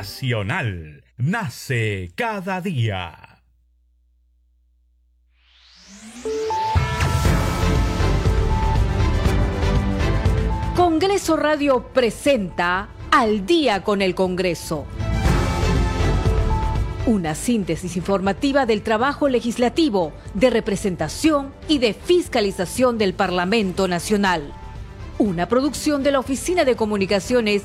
Nacional. Nace cada día. Congreso Radio presenta Al día con el Congreso. Una síntesis informativa del trabajo legislativo, de representación y de fiscalización del Parlamento Nacional. Una producción de la Oficina de Comunicaciones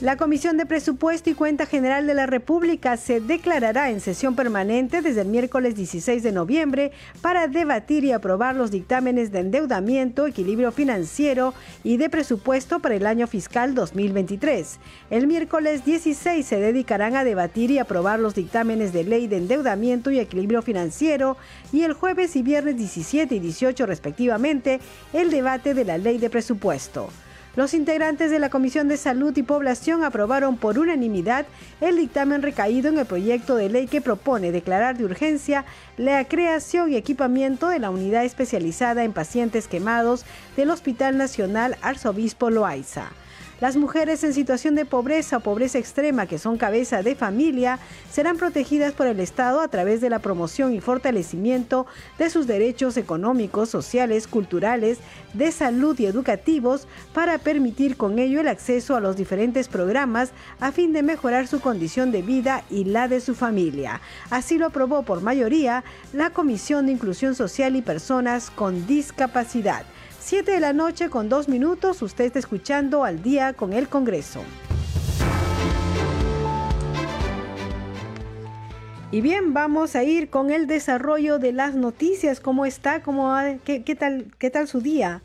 La Comisión de Presupuesto y Cuenta General de la República se declarará en sesión permanente desde el miércoles 16 de noviembre para debatir y aprobar los dictámenes de endeudamiento, equilibrio financiero y de presupuesto para el año fiscal 2023. El miércoles 16 se dedicarán a debatir y aprobar los dictámenes de ley de endeudamiento y equilibrio financiero y el jueves y viernes 17 y 18 respectivamente el debate de la ley de presupuesto. Los integrantes de la Comisión de Salud y Población aprobaron por unanimidad el dictamen recaído en el proyecto de ley que propone declarar de urgencia la creación y equipamiento de la unidad especializada en pacientes quemados del Hospital Nacional Arzobispo Loaiza. Las mujeres en situación de pobreza o pobreza extrema que son cabeza de familia serán protegidas por el Estado a través de la promoción y fortalecimiento de sus derechos económicos, sociales, culturales, de salud y educativos para permitir con ello el acceso a los diferentes programas a fin de mejorar su condición de vida y la de su familia. Así lo aprobó por mayoría la Comisión de Inclusión Social y Personas con Discapacidad. 7 de la noche con dos minutos, usted está escuchando al día con el Congreso. Y bien, vamos a ir con el desarrollo de las noticias. ¿Cómo está? ¿Cómo, qué, qué, tal, ¿Qué tal su día?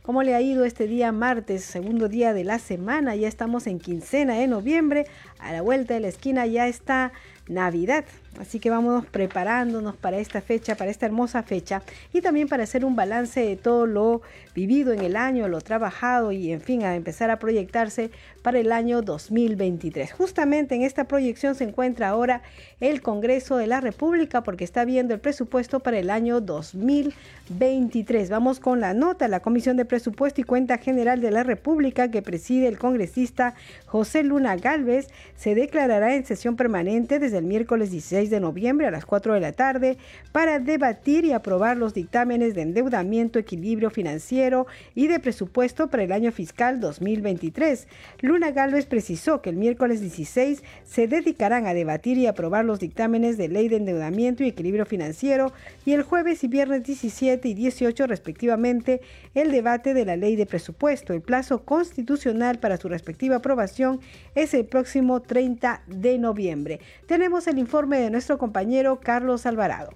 ¿Cómo le ha ido este día martes, segundo día de la semana? Ya estamos en quincena de noviembre. A la vuelta de la esquina ya está Navidad. Así que vamos preparándonos para esta fecha, para esta hermosa fecha y también para hacer un balance de todo lo vivido en el año, lo trabajado y en fin, a empezar a proyectarse para el año 2023. Justamente en esta proyección se encuentra ahora el Congreso de la República porque está viendo el presupuesto para el año 2023. Vamos con la nota. La Comisión de Presupuesto y Cuenta General de la República que preside el congresista José Luna Galvez se declarará en sesión permanente desde el miércoles 16 de noviembre a las 4 de la tarde para debatir y aprobar los dictámenes de endeudamiento, equilibrio financiero y de presupuesto para el año fiscal 2023. Luna Galvez precisó que el miércoles 16 se dedicarán a debatir y aprobar los dictámenes de ley de endeudamiento y equilibrio financiero y el jueves y viernes 17 y 18 respectivamente el debate de la ley de presupuesto. El plazo constitucional para su respectiva aprobación es el próximo 30 de noviembre. Tenemos el informe de nuestro compañero Carlos Alvarado.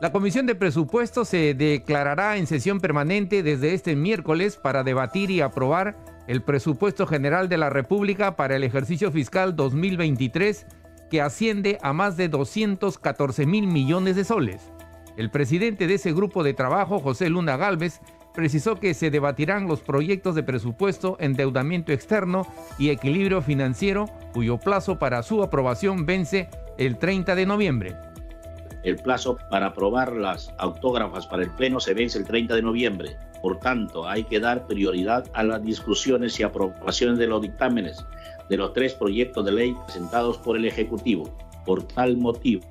La Comisión de Presupuestos se declarará en sesión permanente desde este miércoles para debatir y aprobar el presupuesto general de la República para el ejercicio fiscal 2023 que asciende a más de 214 mil millones de soles. El presidente de ese grupo de trabajo, José Luna Galvez, precisó que se debatirán los proyectos de presupuesto, endeudamiento externo y equilibrio financiero, cuyo plazo para su aprobación vence el 30 de noviembre. El plazo para aprobar las autógrafas para el Pleno se vence el 30 de noviembre. Por tanto, hay que dar prioridad a las discusiones y aprobaciones de los dictámenes de los tres proyectos de ley presentados por el Ejecutivo. Por tal motivo,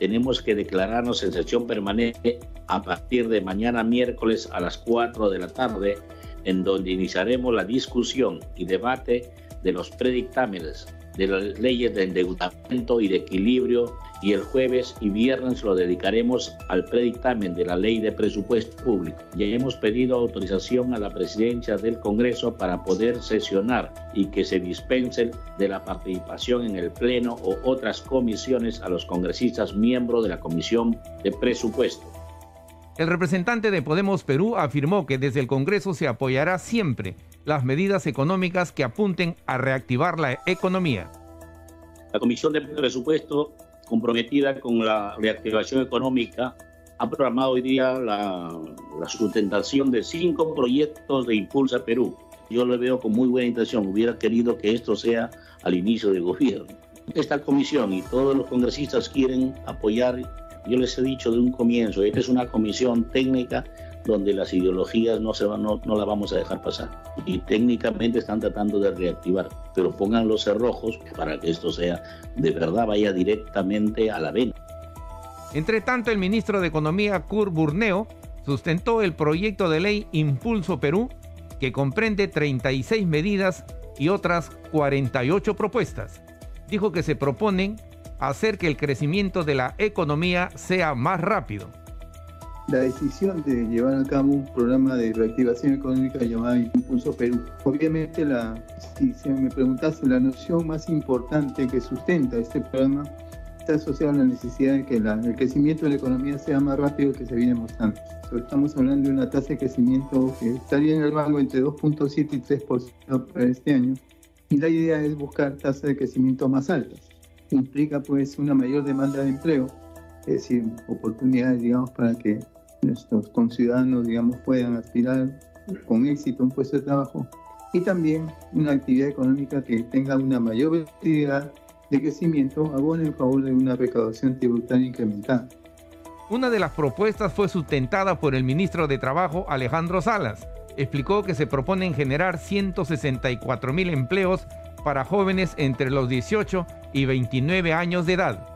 tenemos que declararnos en sesión permanente a partir de mañana miércoles a las 4 de la tarde, en donde iniciaremos la discusión y debate de los predictámenes de las leyes de endeudamiento y de equilibrio y el jueves y viernes lo dedicaremos al predictamen de la ley de presupuesto público. Ya hemos pedido autorización a la presidencia del Congreso para poder sesionar y que se dispense de la participación en el Pleno o otras comisiones a los congresistas miembros de la Comisión de Presupuesto. El representante de Podemos Perú afirmó que desde el Congreso se apoyará siempre las medidas económicas que apunten a reactivar la economía. La Comisión de Presupuesto, comprometida con la reactivación económica, ha programado hoy día la, la sustentación de cinco proyectos de Impulsa Perú. Yo lo veo con muy buena intención. Hubiera querido que esto sea al inicio del gobierno. Esta comisión y todos los congresistas quieren apoyar, yo les he dicho de un comienzo, esta es una comisión técnica donde las ideologías no, se la vamos a dejar pasar. Y técnicamente están tratando de reactivar, pero pongan los cerrojos para que esto sea de verdad, vaya directamente a la venta. Entre tanto, el ministro de Economía, Kurt Burneo, sustentó el proyecto de ley Impulso Perú, que comprende 36 medidas y otras 48 propuestas. Dijo que se proponen hacer que el crecimiento de la economía sea más rápido la decisión de llevar a cabo un programa de reactivación económica llamado Impulso Perú. Obviamente, la, si se me preguntase, la noción más importante que sustenta este programa está asociada a la necesidad de que el crecimiento de la economía sea más rápido que se viene mostrando. Estamos hablando de una tasa de crecimiento que estaría en el rango entre 2.7 y 3% para este año. Y la idea es buscar tasas de crecimiento más altas. Implica pues una mayor demanda de empleo, es decir, oportunidades, digamos, para que nuestros conciudadanos, digamos, puedan aspirar con éxito a un puesto de trabajo y también una actividad económica que tenga una mayor versatilidad de crecimiento abona en favor de una recaudación tributaria incrementada. Una de las propuestas fue sustentada por el ministro de Trabajo Alejandro Salas. Explicó que se proponen generar 164 mil empleos para jóvenes entre los 18 y 29 años de edad.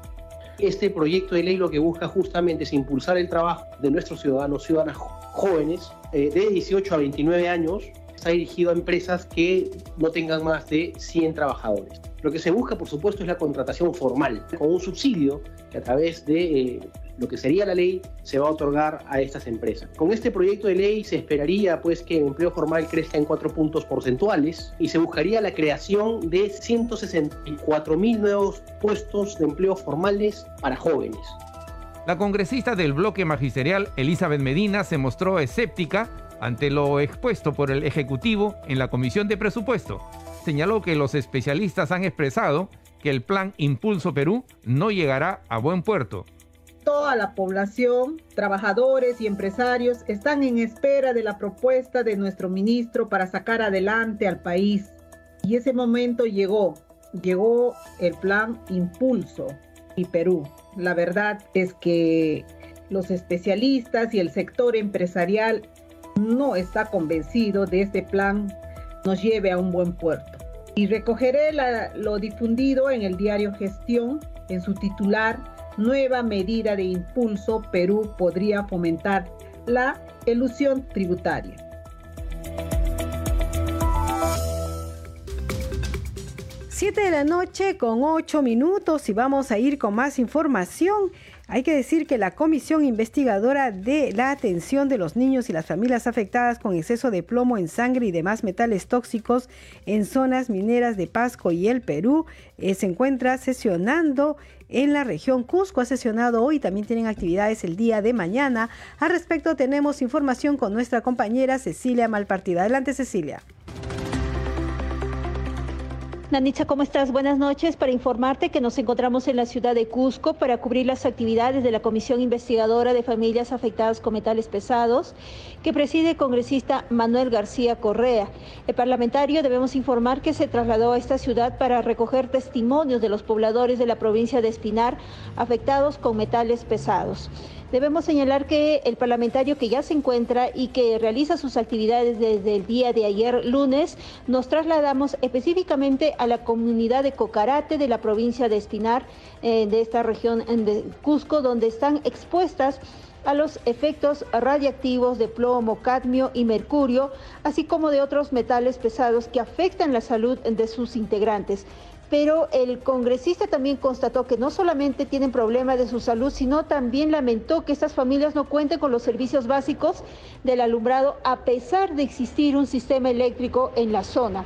Este proyecto de ley lo que busca justamente es impulsar el trabajo de nuestros ciudadanos, ciudadanas jóvenes eh, de 18 a 29 años. Está dirigido a empresas que no tengan más de 100 trabajadores. Lo que se busca, por supuesto, es la contratación formal, con un subsidio que a través de eh, lo que sería la ley se va a otorgar a estas empresas. Con este proyecto de ley se esperaría pues que el empleo formal crezca en cuatro puntos porcentuales y se buscaría la creación de 164 mil nuevos puestos de empleo formales para jóvenes. La congresista del bloque magisterial Elizabeth Medina se mostró escéptica ante lo expuesto por el Ejecutivo en la Comisión de Presupuesto. Señaló que los especialistas han expresado que el plan Impulso Perú no llegará a buen puerto toda la población, trabajadores y empresarios están en espera de la propuesta de nuestro ministro para sacar adelante al país. Y ese momento llegó, llegó el plan Impulso y Perú. La verdad es que los especialistas y el sector empresarial no está convencido de este plan nos lleve a un buen puerto. Y recogeré lo difundido en el diario Gestión en su titular nueva medida de impulso, Perú podría fomentar la elusión tributaria. Siete de la noche con ocho minutos y vamos a ir con más información. Hay que decir que la Comisión Investigadora de la Atención de los Niños y las Familias Afectadas con exceso de plomo en sangre y demás metales tóxicos en zonas mineras de Pasco y el Perú eh, se encuentra sesionando en la región Cusco. Ha sesionado hoy, también tienen actividades el día de mañana. Al respecto tenemos información con nuestra compañera Cecilia Malpartida. Adelante Cecilia. Nanicha, ¿cómo estás? Buenas noches. Para informarte que nos encontramos en la ciudad de Cusco para cubrir las actividades de la Comisión Investigadora de Familias Afectadas con Metales Pesados, que preside el congresista Manuel García Correa. El parlamentario debemos informar que se trasladó a esta ciudad para recoger testimonios de los pobladores de la provincia de Espinar afectados con metales pesados. Debemos señalar que el parlamentario que ya se encuentra y que realiza sus actividades desde el día de ayer lunes, nos trasladamos específicamente a la comunidad de Cocarate de la provincia de Espinar, eh, de esta región de Cusco, donde están expuestas a los efectos radiactivos de plomo, cadmio y mercurio, así como de otros metales pesados que afectan la salud de sus integrantes pero el congresista también constató que no solamente tienen problemas de su salud, sino también lamentó que estas familias no cuenten con los servicios básicos del alumbrado a pesar de existir un sistema eléctrico en la zona.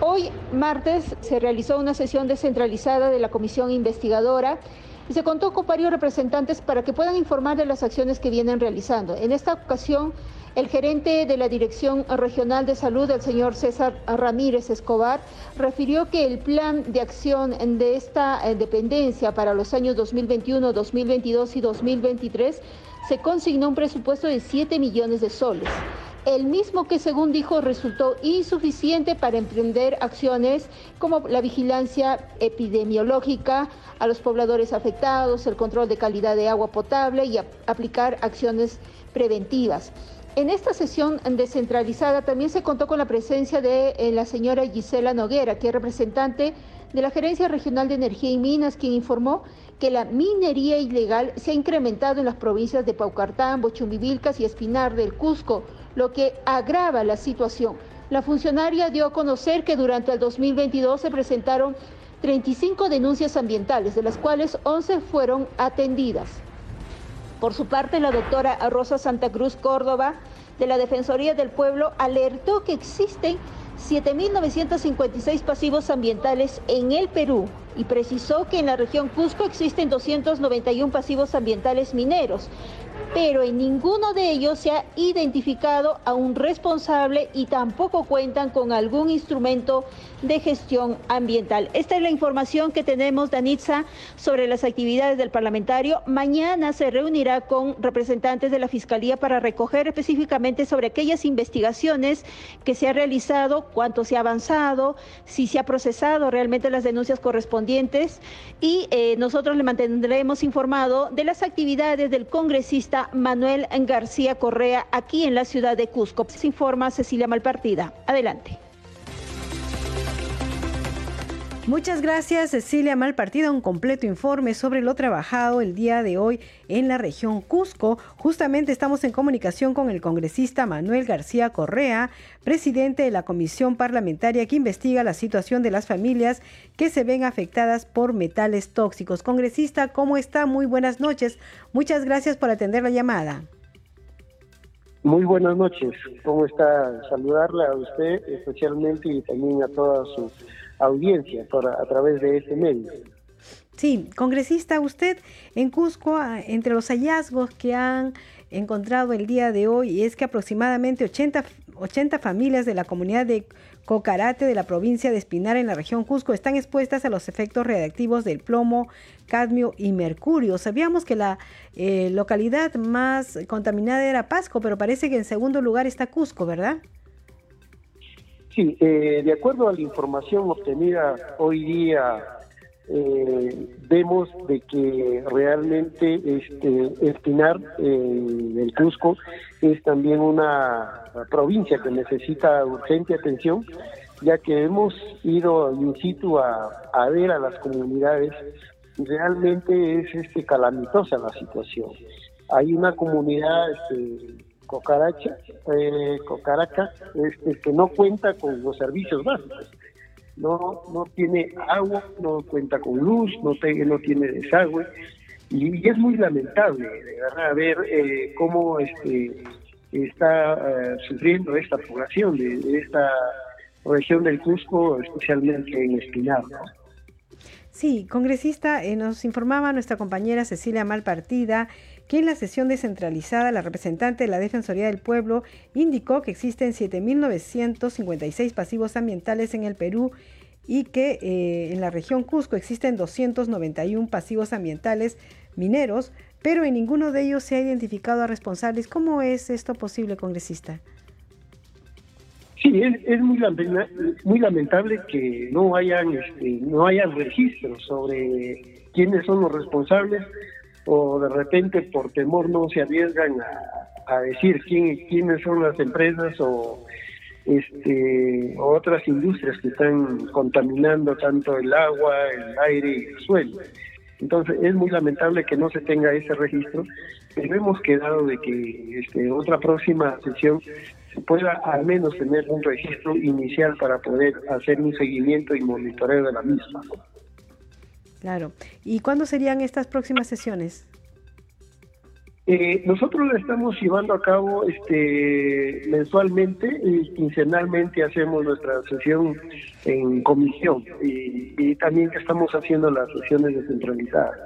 Hoy, martes, se realizó una sesión descentralizada de la comisión investigadora y se contó con varios representantes para que puedan informar de las acciones que vienen realizando. En esta ocasión, El gerente de la Dirección Regional de Salud, el señor César Ramírez Escobar, refirió que el plan de acción de esta eh, dependencia para los años 2021, 2022 y 2023 se consignó un presupuesto de 7 millones de soles el mismo que según dijo resultó insuficiente para emprender acciones como la vigilancia epidemiológica a los pobladores afectados, el control de calidad de agua potable y aplicar acciones preventivas. En esta sesión descentralizada también se contó con la presencia de eh, la señora Gisela Noguera, que es representante de la Gerencia Regional de Energía y Minas, quien informó que la minería ilegal se ha incrementado en las provincias de Paucartambo, Chumbivilcas y Espinar del Cusco, lo que agrava la situación. La funcionaria dio a conocer que durante el 2022 se presentaron 35 denuncias ambientales, de las cuales 11 fueron atendidas. Por su parte, la doctora Rosa Santa Cruz Córdoba de la Defensoría del Pueblo alertó que existen 7.956 pasivos ambientales en el Perú y precisó que en la región Cusco existen 291 pasivos ambientales mineros, pero en ninguno de ellos se ha identificado a un responsable y tampoco cuentan con algún instrumento de gestión ambiental. Esta es la información que tenemos, Danitza, sobre las actividades del parlamentario. Mañana se reunirá con representantes de la Fiscalía para recoger específicamente sobre aquellas investigaciones que se ha realizado, cuánto se ha avanzado, si se ha procesado realmente las denuncias correspondientes y eh, nosotros le mantendremos informado de las actividades del congresista Manuel García Correa aquí en la ciudad de Cusco. Se informa Cecilia Malpartida. Adelante. Muchas gracias Cecilia Malpartida, un completo informe sobre lo trabajado el día de hoy en la región Cusco. Justamente estamos en comunicación con el congresista Manuel García Correa, presidente de la comisión parlamentaria que investiga la situación de las familias que se ven afectadas por metales tóxicos. Congresista, ¿cómo está? Muy buenas noches. Muchas gracias por atender la llamada. Muy buenas noches. ¿Cómo está? Saludarle a usted especialmente y también a toda su audiencia por, a través de este medio. Sí, congresista, usted en Cusco, entre los hallazgos que han encontrado el día de hoy, es que aproximadamente 80, 80 familias de la comunidad de Cocarate de la provincia de Espinar en la región Cusco están expuestas a los efectos radiactivos del plomo, cadmio y mercurio. Sabíamos que la eh, localidad más contaminada era Pasco, pero parece que en segundo lugar está Cusco, ¿verdad? Sí, eh, de acuerdo a la información obtenida hoy día, eh, vemos de que realmente este Espinar, eh, el Cusco, es también una provincia que necesita urgente atención, ya que hemos ido in situ a, ver a las comunidades realmente es este calamitosa la situación. Hay una comunidad este, Cocaracha, eh, Cocaraca, este, que no cuenta con los servicios básicos. No, no tiene agua, no cuenta con luz, no, no tiene desagüe. Y, es muy lamentable, verdad, ver eh, cómo este, está eh, sufriendo esta población de, esta región del Cusco, especialmente en Espinar. Sí, congresista, eh, nos informaba nuestra compañera Cecilia Malpartida que en la sesión descentralizada la representante de la Defensoría del Pueblo indicó que existen 7.956 pasivos ambientales en el Perú y que eh, en la región Cusco existen 291 pasivos ambientales mineros, pero en ninguno de ellos se ha identificado a responsables. ¿Cómo es esto posible, congresista? Sí, es, muy, lamentable, que no hayan, este, no hayan registros sobre quiénes son los responsables o de repente por temor no se arriesgan a, decir quién, quiénes son las empresas o este otras industrias que están contaminando tanto el agua, el aire y el suelo. Entonces es muy lamentable que no se tenga ese registro, pero hemos quedado de que este, otra próxima sesión se pueda al menos tener un registro inicial para poder hacer un seguimiento y monitoreo de la misma. Claro. ¿Y cuándo serían estas próximas sesiones? Eh, nosotros la estamos llevando a cabo este, mensualmente y quincenalmente hacemos nuestra sesión en comisión y, también que estamos haciendo las sesiones descentralizadas.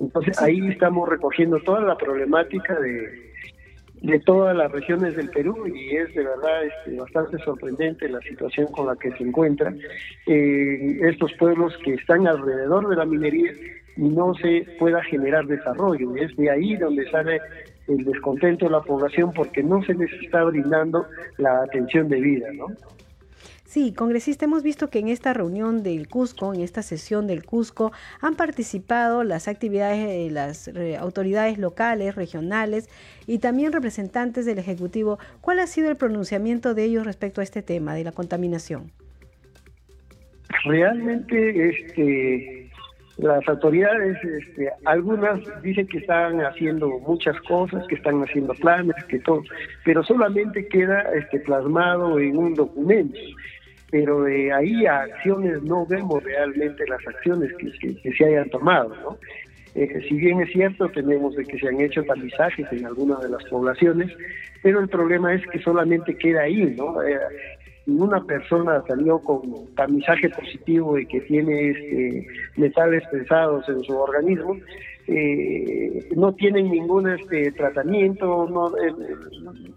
Entonces ahí estamos recogiendo toda la problemática de, de todas las regiones del Perú y es de verdad este, bastante sorprendente la situación con la que se encuentran eh, estos pueblos que están alrededor de la minería y no se pueda generar desarrollo. Es de ahí donde sale el descontento de la población porque no se les está brindando la atención debida, ¿no? Sí, congresista, hemos visto que en esta reunión del Cusco, en esta sesión del Cusco, han participado las actividades de las eh, autoridades locales, regionales y también representantes del Ejecutivo. ¿Cuál ha sido el pronunciamiento de ellos respecto a este tema de la contaminación? Realmente, este, las autoridades, este, algunas dicen que están haciendo muchas cosas, que están haciendo planes, que todo, pero solamente queda este, plasmado en un documento pero de ahí a acciones no vemos realmente las acciones que, se hayan tomado, ¿no? Eh, si bien es cierto, tenemos de que se han hecho tamizajes en algunas de las poblaciones, pero el problema es que solamente queda ahí, ¿no? Eh, una persona salió con tamizaje positivo y que tiene este, metales pesados en su organismo, eh, no tienen ningún este, tratamiento, no,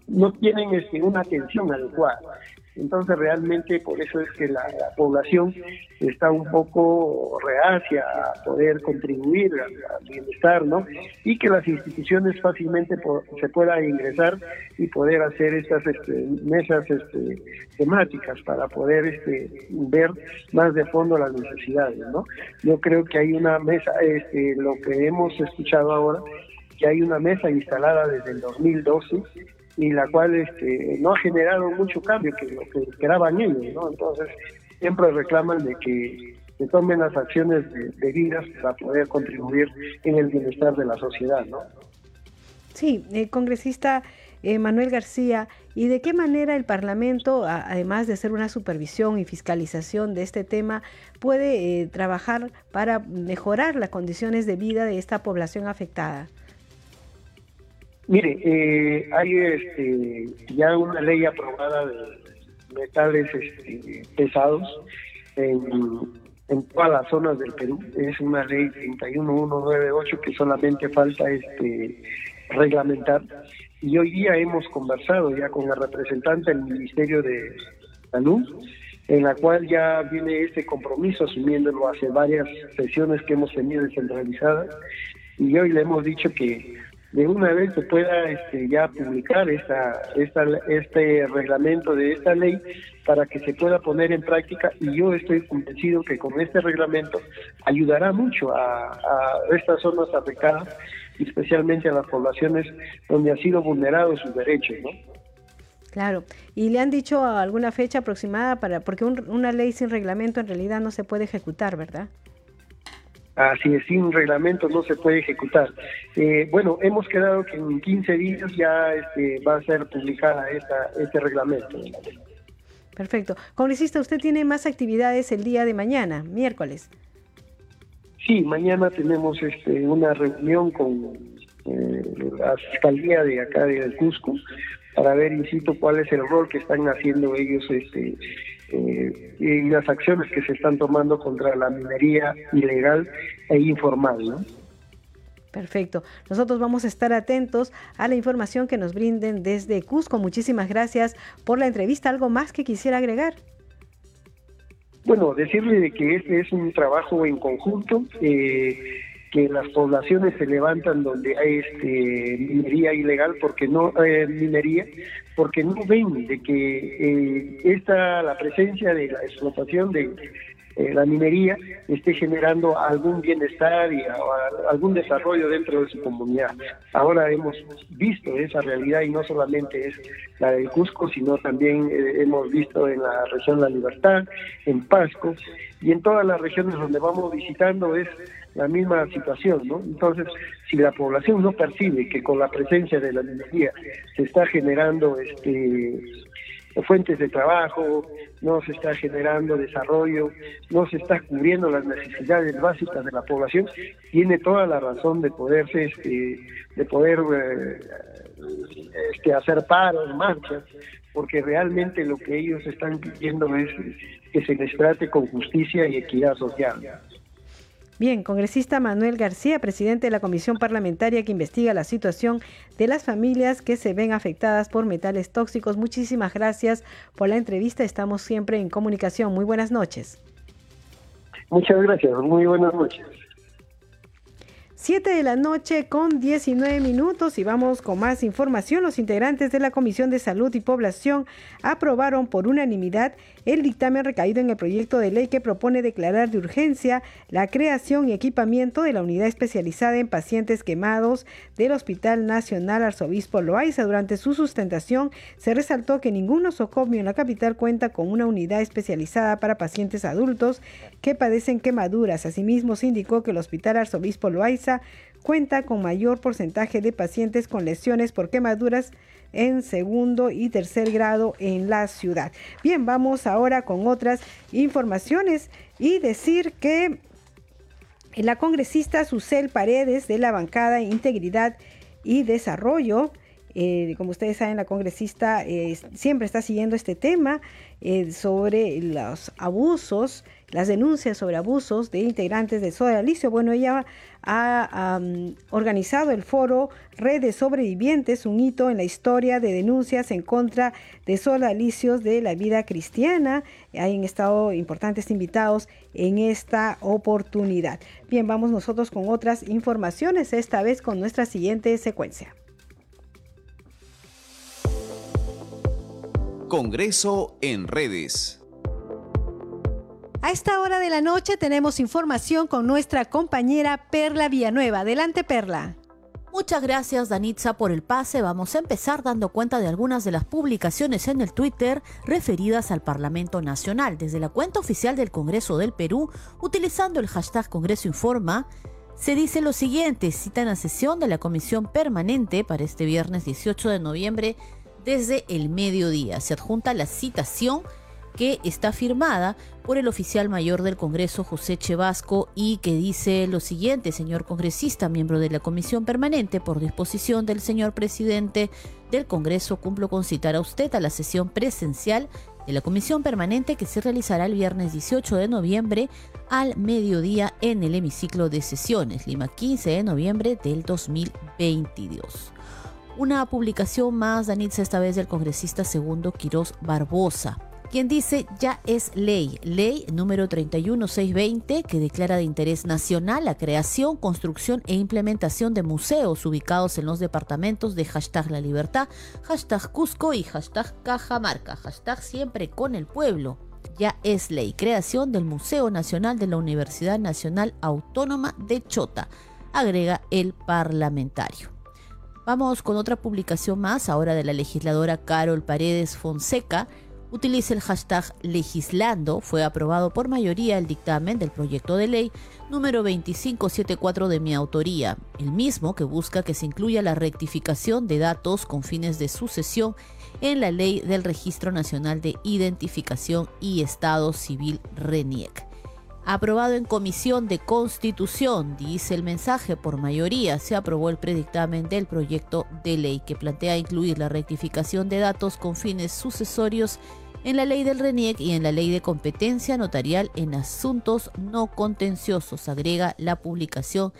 no tienen este, una atención adecuada. Entonces realmente por eso es que la, población está un poco reacia a poder contribuir al, bienestar, ¿no? Y que las instituciones fácilmente se puedan ingresar y poder hacer estas este, mesas este, temáticas para poder este, ver más de fondo las necesidades, ¿no? Yo creo que hay una mesa, este, lo que hemos escuchado ahora, que hay una mesa instalada desde el 2012 y la cual este, no ha generado mucho cambio que lo que esperaban ellos, ¿no? Entonces siempre reclaman de que se tomen las acciones debidas para poder contribuir en el bienestar de la sociedad, ¿no? Sí, el congresista eh, Manuel García, ¿y de qué manera el Parlamento, además de hacer una supervisión y fiscalización de este tema, puede eh, trabajar para mejorar las condiciones de vida de esta población afectada? Mire, eh, hay este, ya una ley aprobada de metales este, pesados en, todas las zonas del Perú. Es una ley 31198 que solamente falta este reglamentar. Y hoy día hemos conversado ya con el representante del Ministerio de Salud, en la cual ya viene este compromiso asumiéndolo hace varias sesiones que hemos tenido descentralizadas. Y hoy le hemos dicho que de una vez se pueda este, ya publicar esta, esta, este reglamento de esta ley para que se pueda poner en práctica y yo estoy convencido que con este reglamento ayudará mucho a, estas zonas afectadas, especialmente a las poblaciones donde ha sido vulnerado sus derechos, ¿no? Claro, y le han dicho alguna fecha aproximada para, porque una ley sin reglamento en realidad no se puede ejecutar, ¿verdad? Así es, sin reglamento no se puede ejecutar. Eh, bueno, hemos quedado que en 15 días ya este, va a ser publicada esta, este reglamento. Perfecto. Congresista, usted tiene más actividades el día de mañana, miércoles. Sí, mañana tenemos este, una reunión con eh, la Fiscalía de acá de Cusco para ver, insisto, cuál es el rol que están haciendo ellos este, eh, y las acciones que se están tomando contra la minería ilegal e informal. ¿no? Perfecto. Nosotros vamos a estar atentos a la información que nos brinden desde Cusco. Muchísimas gracias por la entrevista. ¿Algo más que quisiera agregar? Bueno, decirle de que este es un trabajo en conjunto. Eh, que las poblaciones se levantan donde hay este, minería ilegal porque no eh, minería porque no ven de que eh, esta la presencia de la explotación de eh, la minería esté generando algún bienestar y algún desarrollo dentro de su comunidad. Ahora hemos visto esa realidad y no solamente es la del Cusco, sino también hemos visto en la región La Libertad, en Pasco y en todas las regiones donde vamos visitando es la misma situación, ¿no? Entonces, si la población no percibe que con la presencia de la minería se está generando este fuentes de trabajo, no se está generando desarrollo, no se está cubriendo las necesidades básicas de la población, tiene toda la razón de poderse este, de poder eh, este, hacer paros, marchas, porque realmente lo que ellos están pidiendo es que se les trate con justicia y equidad social. Bien, congresista Manuel García, presidente de la comisión parlamentaria que investiga la situación de las familias que se ven afectadas por metales tóxicos. Muchísimas gracias por la entrevista. Estamos siempre en comunicación. Muy buenas noches. Muchas gracias. Muy buenas noches. 7 de la noche con 19 minutos y vamos con más información. Los integrantes de la Comisión de Salud y Población aprobaron por unanimidad el dictamen recaído en el proyecto de ley que propone declarar de urgencia la creación y equipamiento de la unidad especializada en pacientes quemados del Hospital Nacional Arzobispo Loaiza. Durante su sustentación se resaltó que ningún nosocomio en la capital cuenta con una unidad especializada para pacientes adultos que padecen quemaduras. Asimismo, se indicó que el Hospital Arzobispo Loaiza cuenta con mayor porcentaje de pacientes con lesiones por quemaduras en segundo y tercer grado en la ciudad. Bien, vamos ahora con otras informaciones y decir que la congresista Susel Paredes de la bancada Integridad y Desarrollo eh, como ustedes saben, la congresista eh, siempre está siguiendo este tema eh, sobre los abusos, las denuncias sobre abusos de integrantes de Soda Alicio. Bueno, ella ha organizado el foro Redes Sobrevivientes, un hito en la historia de denuncias en contra de sodalicios de la vida cristiana. Han estado importantes invitados en esta oportunidad. Bien, vamos nosotros con otras informaciones, esta vez con nuestra siguiente secuencia. Congreso en redes. A esta hora de la noche tenemos información con nuestra compañera Perla Villanueva. Adelante, Perla. Muchas gracias Danitza por el pase. Vamos a empezar dando cuenta de algunas de las publicaciones en el Twitter referidas al Parlamento Nacional. Desde la cuenta oficial del Congreso del Perú, utilizando el hashtag Congreso Informa, se dice lo siguiente, citan a sesión de la Comisión Permanente para este viernes 18 de noviembre desde el mediodía. Se adjunta la citación que está firmada por el oficial mayor del Congreso, José Chevasco, y que dice lo siguiente, señor congresista, miembro de la Comisión Permanente, por disposición del señor presidente del Congreso, cumplo con citar a usted a la sesión presencial de la Comisión Permanente que se realizará el viernes 18 de noviembre al mediodía en el hemiciclo de sesiones, Lima 15 de noviembre del 2022. Una publicación más, Danitza, esta vez del congresista segundo Quirós Barbosa quien dice ya es ley, ley número 31620 que declara de interés nacional la creación, construcción e implementación de museos ubicados en los departamentos de hashtag La Libertad, hashtag Cusco y hashtag Cajamarca, hashtag siempre con el pueblo. Ya es ley, creación del Museo Nacional de la Universidad Nacional Autónoma de Chota, agrega el parlamentario. Vamos con otra publicación más, ahora de la legisladora Carol Paredes Fonseca, utilice el hashtag legislando, fue aprobado por mayoría el dictamen del proyecto de ley número 2574 de mi autoría, el mismo que busca que se incluya la rectificación de datos con fines de sucesión en la ley del Registro Nacional de Identificación y Estado Civil RENIEC. Aprobado en Comisión de Constitución, dice el mensaje, por mayoría se aprobó el predictamen del proyecto de ley que plantea incluir la rectificación de datos con fines sucesorios en la ley del RENIEC y en la ley de competencia notarial en asuntos no contenciosos, agrega la publicación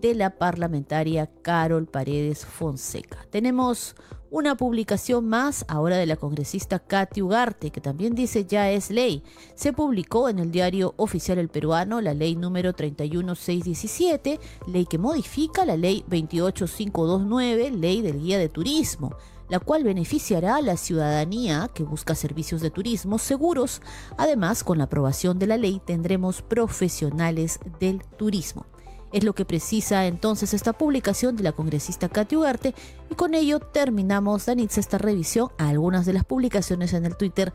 de la parlamentaria Carol Paredes Fonseca. Tenemos una publicación más ahora de la congresista Katy Ugarte, que también dice ya es ley. Se publicó en el diario oficial El Peruano la ley número 31617, ley que modifica la ley 28529, ley del guía de turismo la cual beneficiará a la ciudadanía que busca servicios de turismo seguros. Además, con la aprobación de la ley tendremos profesionales del turismo. Es lo que precisa entonces esta publicación de la congresista Katy Ugarte y con ello terminamos, Danitza, esta revisión a algunas de las publicaciones en el Twitter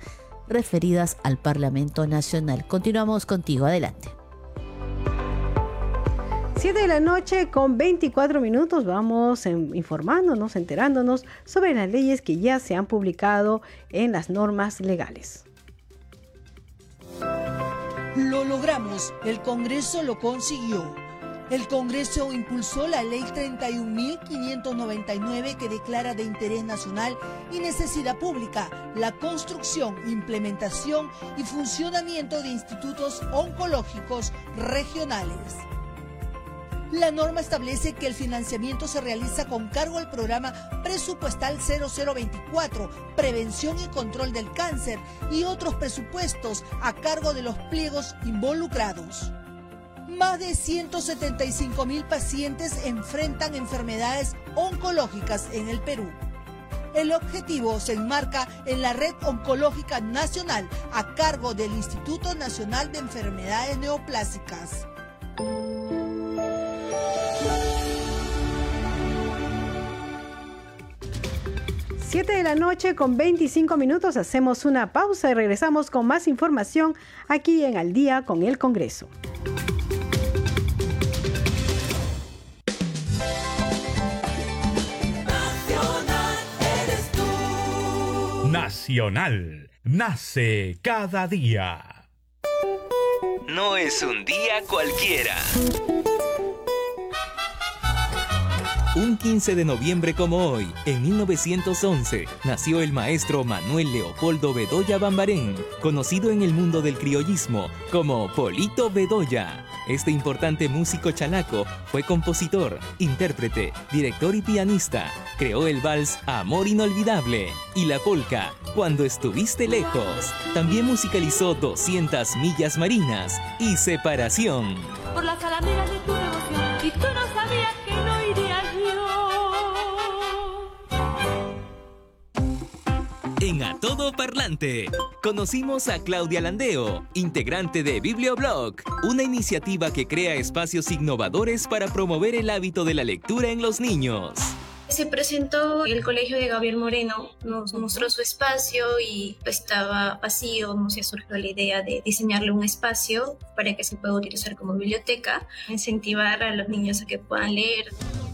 referidas al Parlamento Nacional. Continuamos contigo, adelante. 7 de la noche con 24 minutos vamos informándonos, enterándonos sobre las leyes que ya se han publicado en las normas legales. Lo logramos, el Congreso lo consiguió. El Congreso impulsó la Ley 31.599 que declara de interés nacional y necesidad pública la construcción, implementación y funcionamiento de institutos oncológicos regionales. La norma establece que el financiamiento se realiza con cargo al programa presupuestal 0024, Prevención y Control del Cáncer, y otros presupuestos a cargo de los pliegos involucrados. Más de 175 mil pacientes enfrentan enfermedades oncológicas en el Perú. El objetivo se enmarca en la Red Oncológica Nacional a cargo del Instituto Nacional de Enfermedades Neoplásicas. Siete de la noche con 25 minutos hacemos una pausa y regresamos con más información aquí en Al día con el Congreso. Nacional. Nace cada día. No es un día cualquiera. Un 15 de noviembre como hoy, en 1911, nació el maestro Manuel Leopoldo Bedoya Bambarén, conocido en el mundo del criollismo como Polito Bedoya. Este importante músico chalaco fue compositor, intérprete, director y pianista. Creó el vals Amor Inolvidable y la polca Cuando estuviste lejos. También musicalizó 200 millas marinas y Separación. Por las alamedas de tu devoción y tú no sabías En A Todo Parlante, conocimos a Claudia Landeo, integrante de Biblioblog, una iniciativa que crea espacios innovadores para promover el hábito de la lectura en los niños. Se presentó el colegio de Gabriel Moreno, nos mostró su espacio y estaba vacío, nos surgió la idea de diseñarle un espacio para que se pueda utilizar como biblioteca, incentivar a los niños a que puedan leer.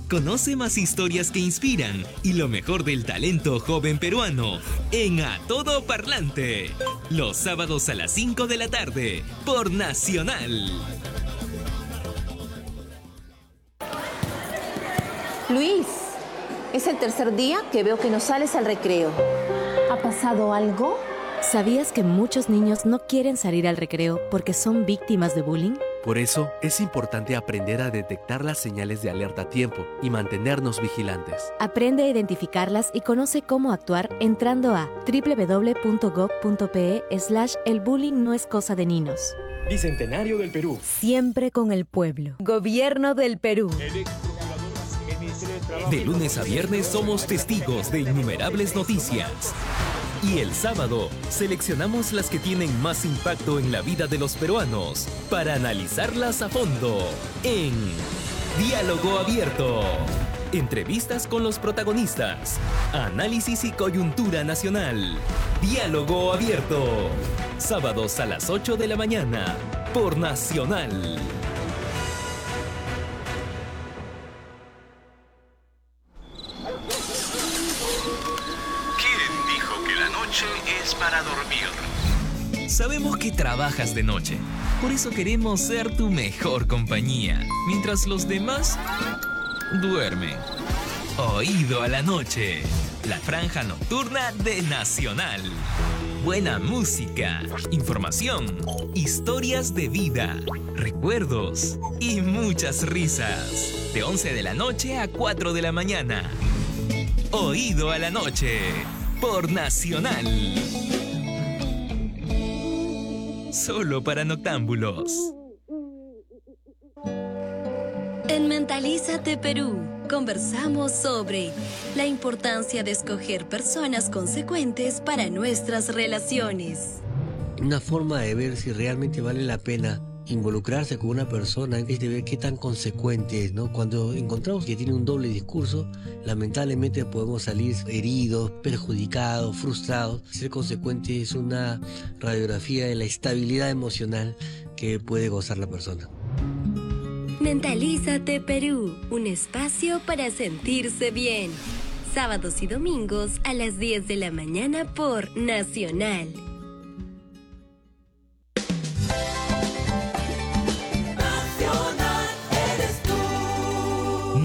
Conoce más historias que inspiran y lo mejor del talento joven peruano en A Todo Parlante. Los sábados a las 5 de la tarde por Nacional. Luis, es el tercer día que veo que no sales al recreo. ¿Ha pasado algo? ¿Sabías que muchos niños no quieren salir al recreo porque son víctimas de bullying? Por eso es importante aprender a detectar las señales de alerta a tiempo y mantenernos vigilantes. Aprende a identificarlas y conoce cómo actuar entrando a www.gov.pe slash el bullying no es cosa de niños. Bicentenario del Perú. Siempre con el pueblo. Gobierno del Perú. De lunes a viernes somos testigos de innumerables noticias. Y el sábado seleccionamos las que tienen más impacto en la vida de los peruanos para analizarlas a fondo en Diálogo Abierto. Entrevistas con los protagonistas, análisis y coyuntura nacional. Diálogo Abierto. Sábados a las 8 de la mañana por Nacional. Para dormir? Sabemos que trabajas de noche, por eso queremos ser tu mejor compañía, mientras los demás duermen. Oído a la noche, la franja nocturna de Nacional. Buena música, información, historias de vida, recuerdos y muchas risas. De 11 de la noche a 4 de la mañana. Oído a la noche por Nacional. Solo para noctámbulos. En Mentalízate Perú conversamos sobre la importancia de escoger personas consecuentes para nuestras relaciones. Una forma de ver si realmente vale la pena involucrarse con una persona es de ver qué tan consecuente es, ¿no? Cuando encontramos que tiene un doble discurso, lamentablemente podemos salir heridos, perjudicados, frustrados. Ser consecuente es una radiografía de la estabilidad emocional que puede gozar la persona. Mentalízate Perú, un espacio para sentirse bien. Sábados y domingos a las 10 de la mañana por Nacional.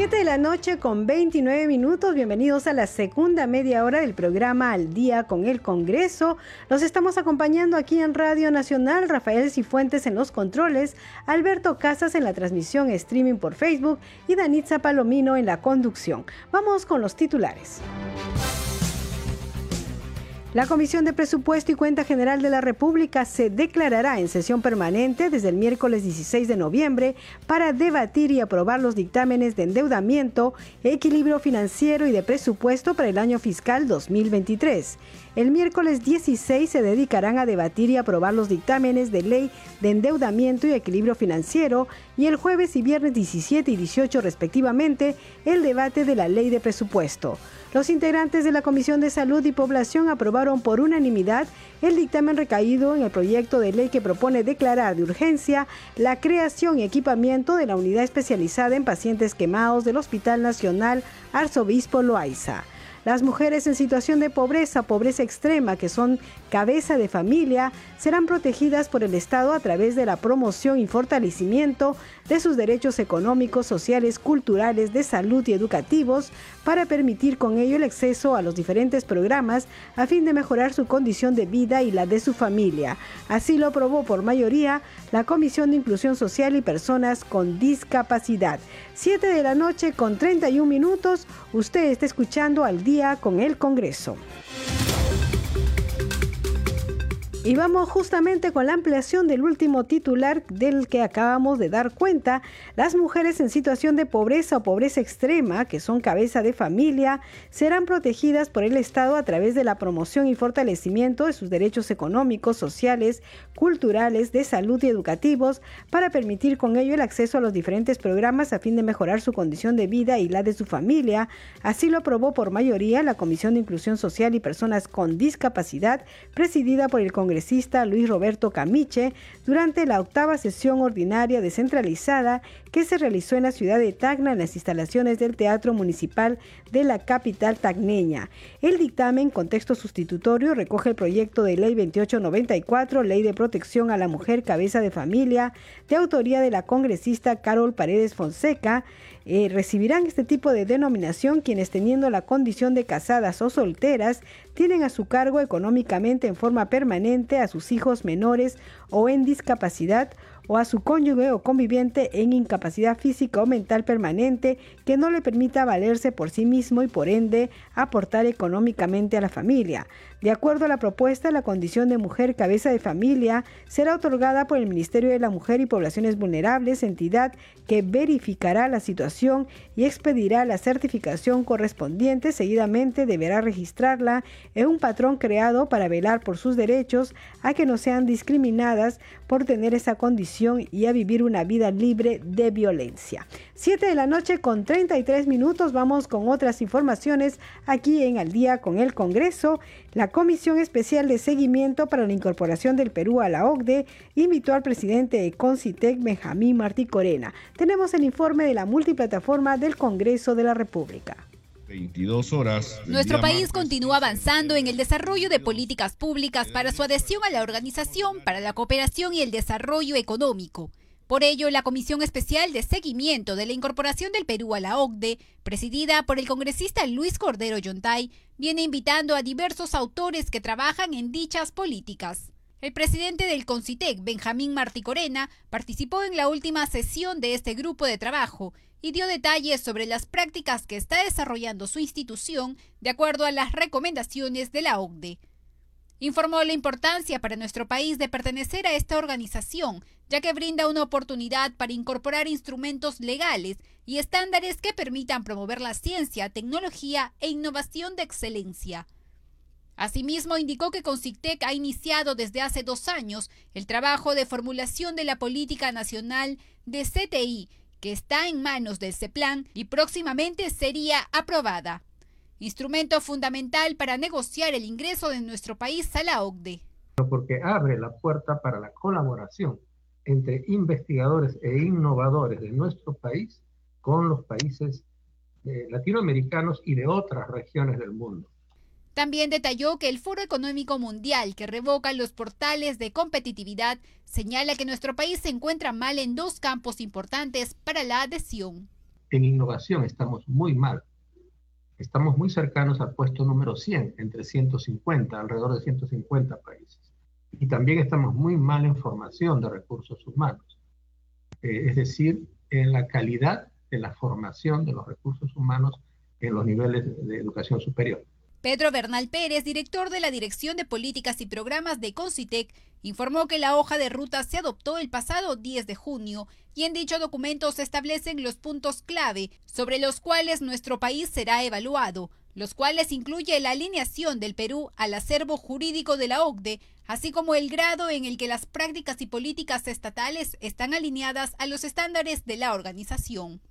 7 de la noche con 29 minutos. Bienvenidos a la segunda media hora del programa Al Día con el Congreso. Los estamos acompañando aquí en Radio Nacional. Rafael Cifuentes en los controles, Alberto Casas en la transmisión streaming por Facebook y Danitza Palomino en la conducción. Vamos con los titulares. La Comisión de Presupuesto y Cuenta General de la República se declarará en sesión permanente desde el miércoles 16 de noviembre para debatir y aprobar los dictámenes de endeudamiento, equilibrio financiero y de presupuesto para el año fiscal 2023. El miércoles 16 se dedicarán a debatir y aprobar los dictámenes de ley de endeudamiento y equilibrio financiero y el jueves y viernes 17 y 18 respectivamente el debate de la ley de presupuesto. Los integrantes de la Comisión de Salud y Población aprobaron por unanimidad el dictamen recaído en el proyecto de ley que propone declarar de urgencia la creación y equipamiento de la unidad especializada en pacientes quemados del Hospital Nacional Arzobispo Loaiza. Las mujeres en situación de pobreza, pobreza extrema, que son cabeza de familia, serán protegidas por el Estado a través de la promoción y fortalecimiento de sus derechos económicos, sociales, culturales, de salud y educativos, para permitir con ello el acceso a los diferentes programas a fin de mejorar su condición de vida y la de su familia. Así lo aprobó por mayoría la Comisión de Inclusión Social y Personas con Discapacidad. 7 de la noche con 31 minutos, usted está escuchando al día con el Congreso. Y vamos justamente con la ampliación del último titular del que acabamos de dar cuenta. Las mujeres en situación de pobreza o pobreza extrema, que son cabeza de familia, serán protegidas por el Estado a través de la promoción y fortalecimiento de sus derechos económicos, sociales, culturales, de salud y educativos, para permitir con ello el acceso a los diferentes programas a fin de mejorar su condición de vida y la de su familia. Así lo aprobó por mayoría la Comisión de Inclusión Social y Personas con Discapacidad, presidida por el Congreso congresista Luis Roberto Camiche durante la octava sesión ordinaria descentralizada que se realizó en la ciudad de Tacna en las instalaciones del Teatro Municipal de la capital tacneña. El dictamen, contexto sustitutorio, recoge el proyecto de ley 2894, Ley de Protección a la Mujer Cabeza de Familia, de autoría de la congresista Carol Paredes Fonseca, eh, recibirán este tipo de denominación quienes teniendo la condición de casadas o solteras tienen a su cargo económicamente en forma permanente a sus hijos menores o en discapacidad o a su cónyuge o conviviente en incapacidad física o mental permanente que no le permita valerse por sí mismo y por ende aportar económicamente a la familia. De acuerdo a la propuesta, la condición de mujer cabeza de familia será otorgada por el Ministerio de la Mujer y Poblaciones Vulnerables, entidad que verificará la situación y expedirá la certificación correspondiente. Seguidamente deberá registrarla en un patrón creado para velar por sus derechos a que no sean discriminadas por tener esa condición y a vivir una vida libre de violencia. 7 de la noche con 33 minutos vamos con otras informaciones aquí en Al día con el Congreso. La Comisión Especial de Seguimiento para la Incorporación del Perú a la OCDE invitó al presidente de Concitec, Benjamín Martí Corena. Tenemos el informe de la multiplataforma del Congreso de la República. 22 horas. Nuestro país continúa avanzando en el desarrollo de políticas públicas para su adhesión a la Organización para la Cooperación y el Desarrollo Económico. Por ello, la Comisión Especial de Seguimiento de la Incorporación del Perú a la OCDE, presidida por el congresista Luis Cordero Yontay, viene invitando a diversos autores que trabajan en dichas políticas. El presidente del CONCITEC, Benjamín Martí Corena, participó en la última sesión de este grupo de trabajo y dio detalles sobre las prácticas que está desarrollando su institución de acuerdo a las recomendaciones de la OCDE. Informó la importancia para nuestro país de pertenecer a esta organización, ya que brinda una oportunidad para incorporar instrumentos legales y estándares que permitan promover la ciencia, tecnología e innovación de excelencia. Asimismo, indicó que CONCITEC ha iniciado desde hace dos años el trabajo de formulación de la política nacional de CTI, que está en manos del CEPLAN y próximamente sería aprobada instrumento fundamental para negociar el ingreso de nuestro país a la OCDE. Porque abre la puerta para la colaboración entre investigadores e innovadores de nuestro país con los países eh, latinoamericanos y de otras regiones del mundo. También detalló que el Foro Económico Mundial, que revoca los portales de competitividad, señala que nuestro país se encuentra mal en dos campos importantes para la adhesión. en innovación estamos muy mal. Estamos muy cercanos al puesto número 100, entre 150, alrededor de 150 países. Y también estamos muy mal en formación de recursos humanos. Eh, es decir, en la calidad de la formación de los recursos humanos en los niveles de educación superior. Pedro Bernal Pérez, director de la Dirección de Políticas y Programas de Concitec, informó que la hoja de ruta se adoptó el pasado 10 de junio y en dicho documento se establecen los puntos clave sobre los cuales nuestro país será evaluado, los cuales incluye la alineación del Perú al acervo jurídico de la OCDE, así como el grado en el que las prácticas y políticas estatales están alineadas a los estándares de la organización.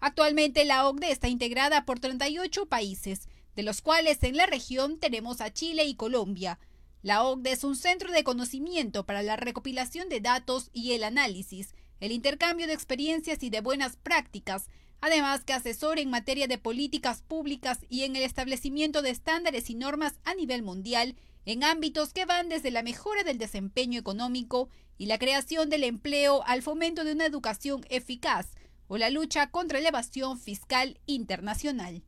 Actualmente la OCDE está integrada por 38 países, de los cuales en la región tenemos a Chile y Colombia. La OCDE es un centro de conocimiento para la recopilación de datos y el análisis, el intercambio de experiencias y de buenas prácticas, además que asesora en materia de políticas públicas y en el establecimiento de estándares y normas a nivel mundial en ámbitos que van desde la mejora del desempeño económico y la creación del empleo al fomento de una educación eficaz o la lucha contra la evasión fiscal internacional.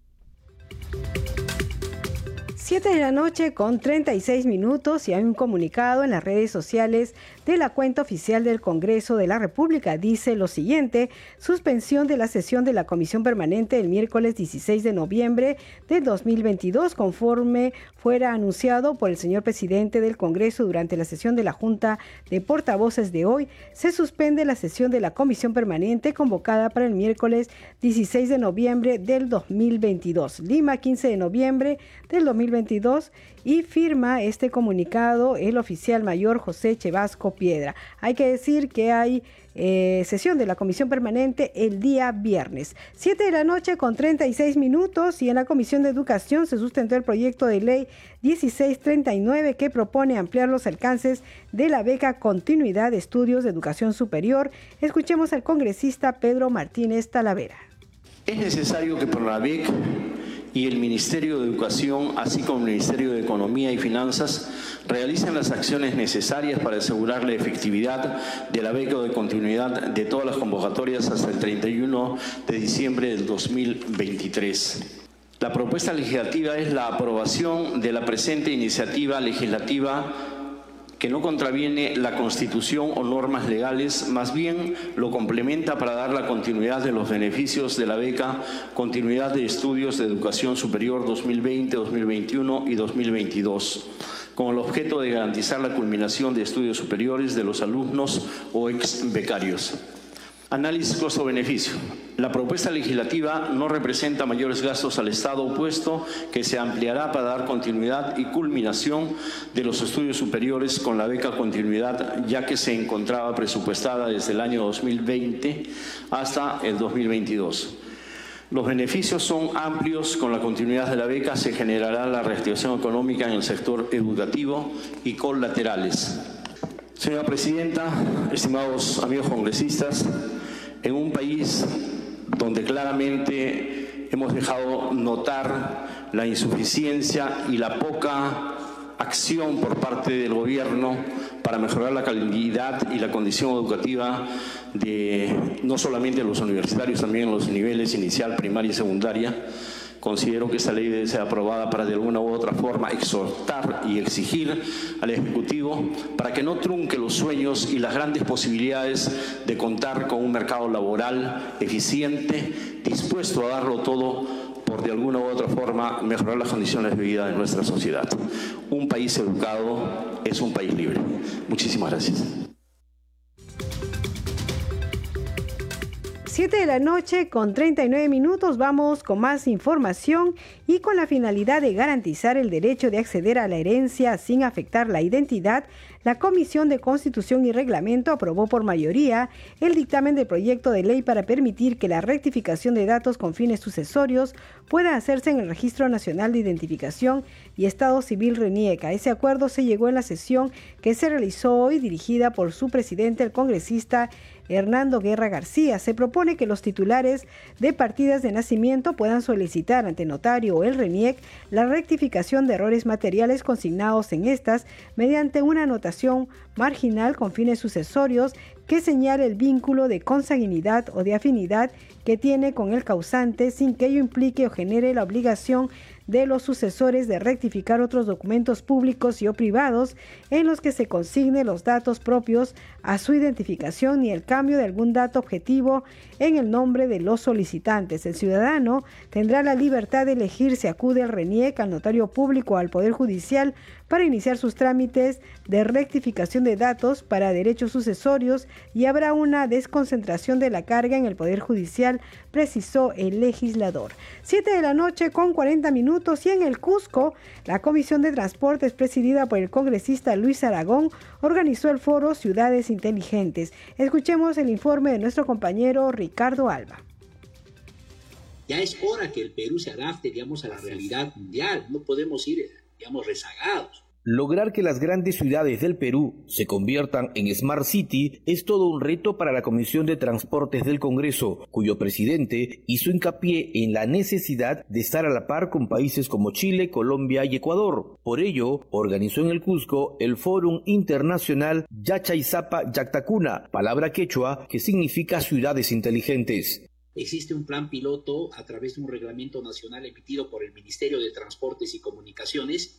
7 de la noche con 36 minutos y hay un comunicado en las redes sociales de la cuenta oficial del Congreso de la República. Dice lo siguiente, suspensión de la sesión de la Comisión Permanente el miércoles 16 de noviembre de 2022 conforme fuera anunciado por el señor presidente del Congreso durante la sesión de la Junta de Portavoces de hoy. Se suspende la sesión de la Comisión Permanente convocada para el miércoles 16 de noviembre del 2022. Lima, 15 de noviembre del 2022 y firma este comunicado el oficial mayor José Chevasco Piedra. Hay que decir que hay eh, sesión de la Comisión Permanente el día viernes. 7 de la noche con 36 minutos y en la Comisión de Educación se sustentó el proyecto de ley 1639 que propone ampliar los alcances de la beca Continuidad de Estudios de Educación Superior. Escuchemos al congresista Pedro Martínez Talavera. Es necesario que por la beca y el Ministerio de Educación, así como el Ministerio de Economía y Finanzas, realicen las acciones necesarias para asegurar la efectividad de la beca de continuidad de todas las convocatorias hasta el 31 de diciembre del 2023. La propuesta legislativa es la aprobación de la presente iniciativa legislativa que no contraviene la Constitución o normas legales, más bien lo complementa para dar la continuidad de los beneficios de la beca Continuidad de Estudios de Educación Superior 2020, 2021 y 2022 con el objeto de garantizar la culminación de estudios superiores de los alumnos o ex becarios. Análisis costo-beneficio. La propuesta legislativa no representa mayores gastos al Estado, puesto que se ampliará para dar continuidad y culminación de los estudios superiores con la beca continuidad, ya que se encontraba presupuestada desde el año 2020 hasta el 2022. Los beneficios son amplios. Con la continuidad de la beca se generará la reactivación económica en el sector educativo y colaterales. Señora Presidenta, estimados amigos congresistas, en un país donde claramente hemos dejado notar la insuficiencia y la poca acción por parte del gobierno para mejorar la calidad y la condición educativa de no solamente los universitarios, también los niveles inicial, primaria y secundaria, Considero que esta ley debe ser aprobada para de alguna u otra forma exhortar y exigir al Ejecutivo para que no trunque los sueños y las grandes posibilidades de contar con un mercado laboral eficiente, dispuesto a darlo todo por de alguna u otra forma mejorar las condiciones de vida de nuestra sociedad. Un país educado es un país libre. Muchísimas gracias. 7 de la noche con 39 minutos vamos con más información y con la finalidad de garantizar el derecho de acceder a la herencia sin afectar la identidad, la Comisión de Constitución y Reglamento aprobó por mayoría el dictamen del proyecto de ley para permitir que la rectificación de datos con fines sucesorios pueda hacerse en el Registro Nacional de Identificación y Estado Civil RENIECA. Ese acuerdo se llegó en la sesión que se realizó hoy dirigida por su presidente, el congresista Hernando Guerra García. Se propone que los titulares de partidas de nacimiento puedan solicitar ante notario o el RENIEC la rectificación de errores materiales consignados en estas mediante una anotación marginal con fines sucesorios que señale el vínculo de consanguinidad o de afinidad que tiene con el causante sin que ello implique o genere la obligación de los sucesores de rectificar otros documentos públicos y o privados en los que se consigne los datos propios a su identificación ni el cambio de algún dato objetivo en el nombre de los solicitantes. El ciudadano tendrá la libertad de elegir si acude al RENIEC, al notario público o al Poder Judicial para iniciar sus trámites de rectificación de datos para derechos sucesorios y habrá una desconcentración de la carga en el Poder Judicial, precisó el legislador. Siete de la noche con 40 minutos y en el Cusco, la Comisión de Transportes presidida por el congresista Luis Aragón organizó el foro Ciudades Inteligentes. Escuchemos el informe de nuestro compañero Ricardo Alba. Ya es hora que el Perú se adapte, digamos, a la realidad mundial. No podemos ir Lograr que las grandes ciudades del Perú se conviertan en Smart City es todo un reto para la Comisión de Transportes del Congreso, cuyo presidente hizo hincapié en la necesidad de estar a la par con países como Chile, Colombia y Ecuador. Por ello, organizó en el Cusco el Fórum Internacional Yachaizapa Yactacuna, palabra quechua que significa ciudades inteligentes. Existe un plan piloto a través de un reglamento nacional emitido por el Ministerio de Transportes y Comunicaciones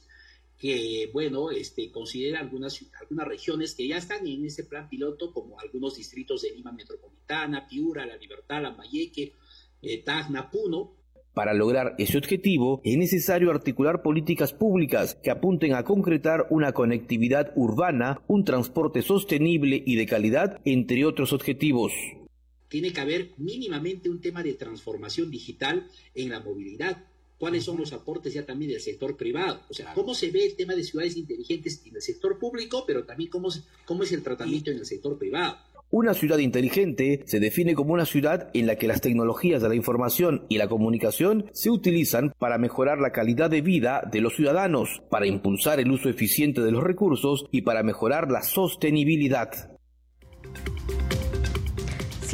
que, bueno, este, considera algunas, algunas regiones que ya están en ese plan piloto, como algunos distritos de Lima Metropolitana, Piura, La Libertad, Lambayeque, eh, Tacna, Puno, para lograr ese objetivo es necesario articular políticas públicas que apunten a concretar una conectividad urbana, un transporte sostenible y de calidad, entre otros objetivos tiene que haber mínimamente un tema de transformación digital en la movilidad. ¿Cuáles son los aportes ya también del sector privado? O sea, ¿cómo se ve el tema de ciudades inteligentes en el sector público, pero también cómo, cómo es el tratamiento en el sector privado? Una ciudad inteligente se define como una ciudad en la que las tecnologías de la información y la comunicación se utilizan para mejorar la calidad de vida de los ciudadanos, para impulsar el uso eficiente de los recursos y para mejorar la sostenibilidad.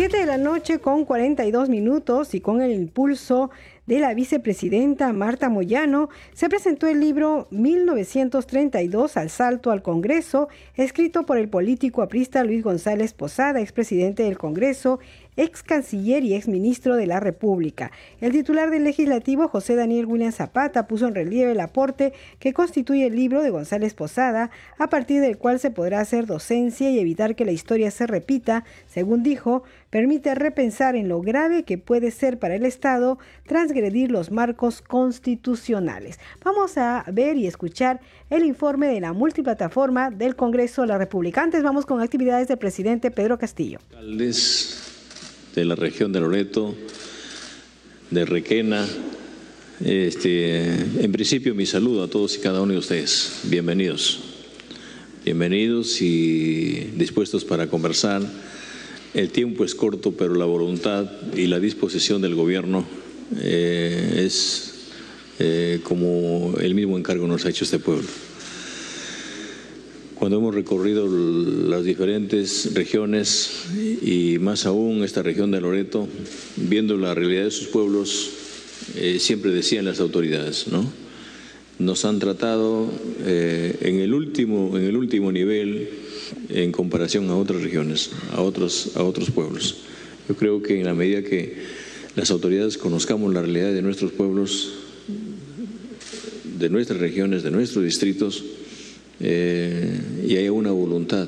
7 de la noche con 42 minutos y con el impulso de la vicepresidenta Marta Moyano, se presentó el libro 1932 al salto al Congreso, escrito por el político aprista Luis González Posada, expresidente del Congreso ex canciller y ex ministro de la República. El titular del legislativo, José Daniel William Zapata, puso en relieve el aporte que constituye el libro de González Posada, a partir del cual se podrá hacer docencia y evitar que la historia se repita, según dijo, permite repensar en lo grave que puede ser para el Estado transgredir los marcos constitucionales. Vamos a ver y escuchar el informe de la multiplataforma del Congreso de la República. Antes vamos con actividades del presidente Pedro Castillo de la región de Loreto, de Requena. Este, en principio, mi saludo a todos y cada uno de ustedes. Bienvenidos. Bienvenidos y dispuestos para conversar. El tiempo es corto, pero la voluntad y la disposición del gobierno eh, es eh, como el mismo encargo nos ha hecho este pueblo cuando hemos recorrido las diferentes regiones y más aún esta región de Loreto, viendo la realidad de sus pueblos, eh, siempre decían las autoridades, ¿no? Nos han tratado eh, en, el último, en el último nivel en comparación a otras regiones, a otros, a otros pueblos. Yo creo que en la medida que las autoridades conozcamos la realidad de nuestros pueblos, de nuestras regiones, de nuestros distritos, eh, y hay una voluntad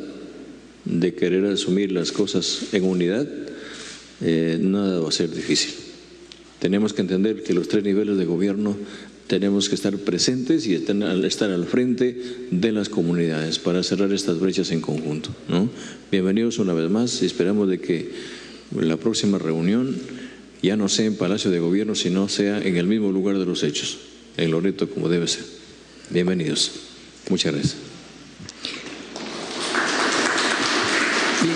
de querer asumir las cosas en unidad, eh, nada va a ser difícil. Tenemos que entender que los tres niveles de gobierno tenemos que estar presentes y estar al frente de las comunidades para cerrar estas brechas en conjunto. Bienvenidos una vez más y esperamos de que la próxima reunión ya no sea en Palacio de Gobierno, sino sea en el mismo lugar de los hechos, en Loreto como debe ser. Bienvenidos. Muchas gracias. Bien,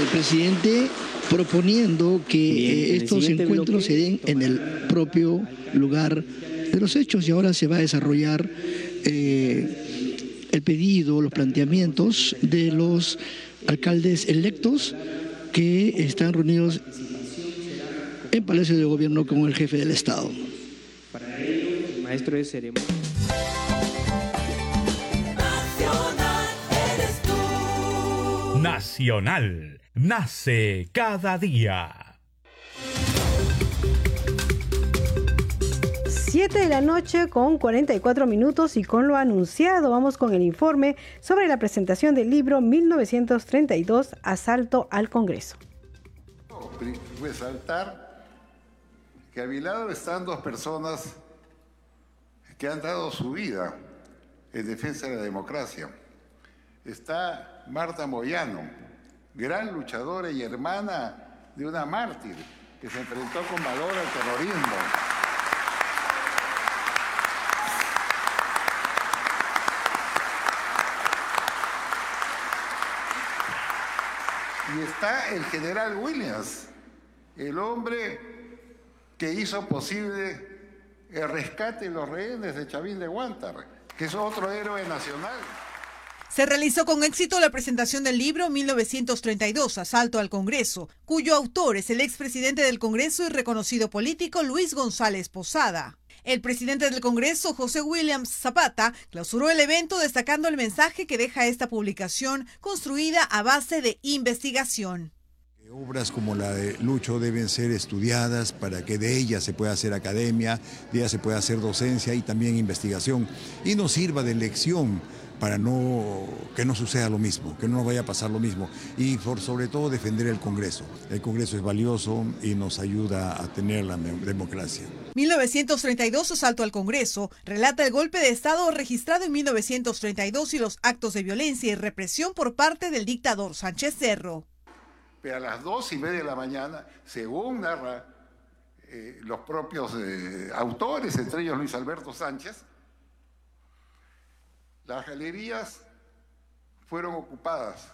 el presidente proponiendo que eh, estos encuentros se den en el propio lugar de los hechos y ahora se va a desarrollar eh, el pedido, los planteamientos de los alcaldes electos que están reunidos en Palacio de Gobierno con el jefe del Estado. Para ello, el maestro de ceremonia. Nacional nace cada día. 7 de la noche con 44 minutos y con lo anunciado vamos con el informe sobre la presentación del libro 1932 Asalto al Congreso. Resaltar que a mi lado están dos personas que han dado su vida en defensa de la democracia. Está Marta Moyano, gran luchadora y hermana de una mártir que se enfrentó con valor al terrorismo. Y está el general Williams, el hombre que hizo posible el rescate de los rehenes de Chavín de Guantar, que es otro héroe nacional. Se realizó con éxito la presentación del libro 1932, Asalto al Congreso, cuyo autor es el expresidente del Congreso y reconocido político Luis González Posada. El presidente del Congreso, José Williams Zapata, clausuró el evento destacando el mensaje que deja esta publicación construida a base de investigación. Obras como la de Lucho deben ser estudiadas para que de ellas se pueda hacer academia, de ellas se pueda hacer docencia y también investigación y nos sirva de lección para no, que no suceda lo mismo, que no nos vaya a pasar lo mismo y por sobre todo defender el Congreso. El Congreso es valioso y nos ayuda a tener la democracia. 1932 Asalto al Congreso relata el golpe de Estado registrado en 1932 y los actos de violencia y represión por parte del dictador Sánchez Cerro. Pero a las dos y media de la mañana, según narra eh, los propios eh, autores, entre ellos Luis Alberto Sánchez, las galerías fueron ocupadas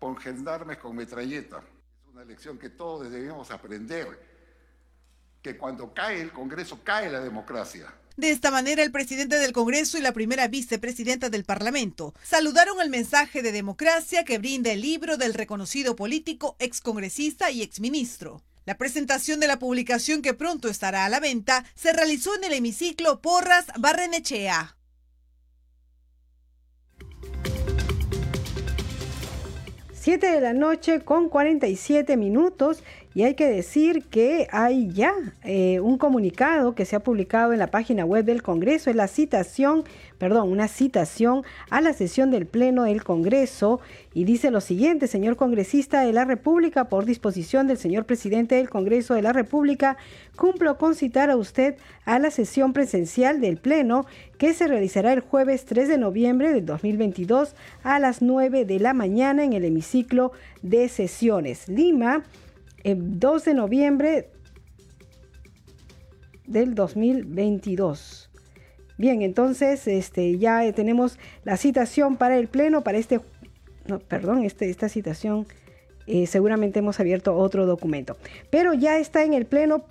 por gendarmes con metralleta. Es una lección que todos debemos aprender, que cuando cae el Congreso cae la democracia. De esta manera, el presidente del Congreso y la primera vicepresidenta del Parlamento saludaron el mensaje de democracia que brinda el libro del reconocido político, excongresista y exministro. La presentación de la publicación que pronto estará a la venta se realizó en el hemiciclo Porras Barrenechea. 7 de la noche con 47 minutos y hay que decir que hay ya eh, un comunicado que se ha publicado en la página web del Congreso, es la citación, perdón, una citación a la sesión del Pleno del Congreso y dice lo siguiente, señor congresista de la República, por disposición del señor presidente del Congreso de la República, cumplo con citar a usted a la sesión presencial del Pleno que se realizará el jueves 3 de noviembre del 2022 a las 9 de la mañana en el hemiciclo de sesiones. Lima, el 2 de noviembre del 2022. Bien, entonces este, ya tenemos la citación para el Pleno, para este, no, perdón, este, esta citación, eh, seguramente hemos abierto otro documento, pero ya está en el Pleno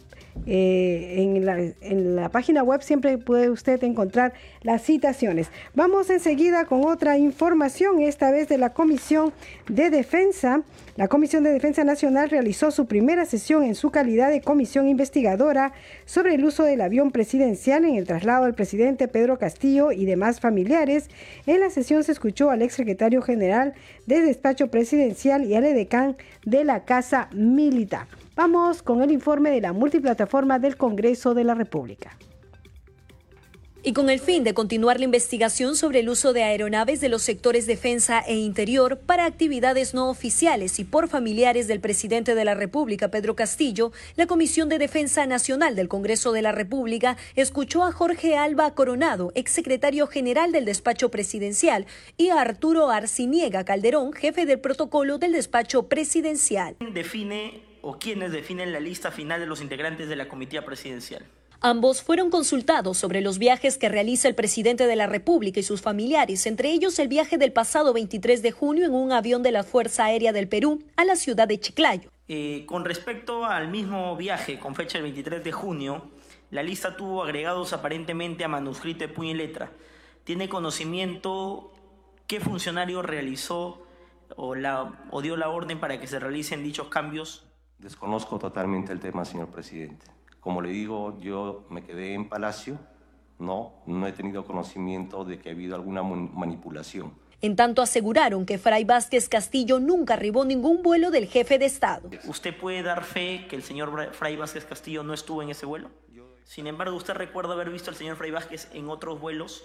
eh, en, la, en, la, página web siempre puede usted encontrar las citaciones. Vamos enseguida con otra información, esta vez de la Comisión de Defensa. La Comisión de Defensa Nacional realizó su primera sesión en su calidad de comisión investigadora sobre el uso del avión presidencial en el traslado del presidente Pedro Castillo y demás familiares. En la sesión se escuchó al exsecretario general del despacho presidencial y al edecán de la Casa Militar. Vamos con el informe de la multiplataforma del Congreso de la República. Y con el fin de continuar la investigación sobre el uso de aeronaves de los sectores defensa e interior para actividades no oficiales y por familiares del presidente de la República, Pedro Castillo, la Comisión de Defensa Nacional del Congreso de la República escuchó a Jorge Alba Coronado, exsecretario general del despacho presidencial, y a Arturo Arciniega Calderón, jefe del protocolo del despacho presidencial. Define o quienes definen la lista final de los integrantes de la comitiva presidencial. Ambos fueron consultados sobre los viajes que realiza el presidente de la República y sus familiares, entre ellos el viaje del pasado 23 de junio en un avión de la Fuerza Aérea del Perú a la ciudad de Chiclayo. Eh, con respecto al mismo viaje con fecha del 23 de junio, la lista tuvo agregados aparentemente a manuscrito de puño y letra. ¿Tiene conocimiento qué funcionario realizó o, la, o dio la orden para que se realicen dichos cambios? Desconozco totalmente el tema, señor presidente. Como le digo, yo me quedé en Palacio, no, no he tenido conocimiento de que ha habido alguna manipulación. En tanto aseguraron que Fray Vázquez Castillo nunca arribó ningún vuelo del jefe de Estado. ¿Usted puede dar fe que el señor Fray Vázquez Castillo no estuvo en ese vuelo? Sin embargo, ¿usted recuerda haber visto al señor Fray Vázquez en otros vuelos?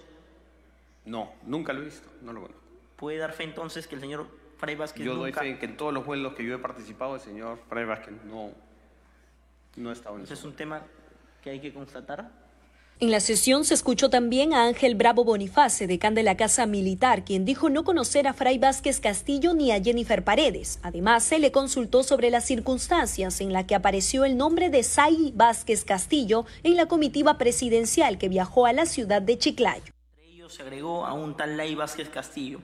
No, nunca lo he visto, no lo conozco. ¿Puede dar fe entonces que el señor Fray Vázquez Yo nunca... doy fe que en todos los vuelos que yo he participado, el señor Fray Vázquez no, no ha estado en ¿Ese es un tema que hay que constatar? En la sesión se escuchó también a Ángel Bravo Boniface, decán de la Casa Militar, quien dijo no conocer a Fray Vázquez Castillo ni a Jennifer Paredes. Además, se le consultó sobre las circunstancias en las que apareció el nombre de Say Vázquez Castillo en la comitiva presidencial que viajó a la ciudad de Chiclayo. Entre ellos se agregó a un tal Lay Vázquez Castillo.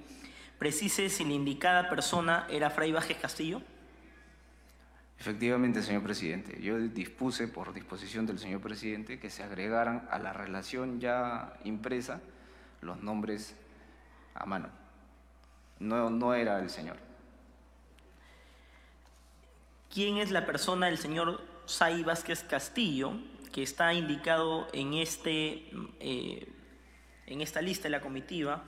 Precise si la indicada persona era Fray Vázquez Castillo. Efectivamente, señor presidente, yo dispuse por disposición del señor presidente que se agregaran a la relación ya impresa los nombres a mano. No, no era el señor. ¿Quién es la persona del señor Say Vázquez Castillo que está indicado en, este, eh, en esta lista de la comitiva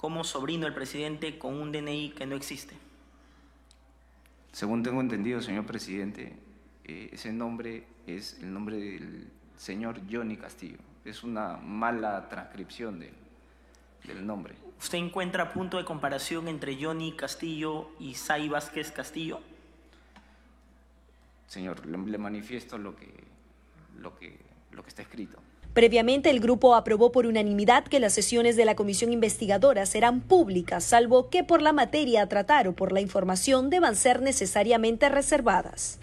como sobrino del presidente con un DNI que no existe? Según tengo entendido, señor presidente, eh, ese nombre es el nombre del señor Johnny Castillo. Es una mala transcripción de, del nombre. ¿Usted encuentra punto de comparación entre Johnny Castillo y Say Vázquez Castillo? Señor, le, le manifiesto lo que, lo, que, lo que está escrito. Previamente, el grupo aprobó por unanimidad que las sesiones de la comisión investigadora serán públicas, salvo que por la materia a tratar o por la información deban ser necesariamente reservadas.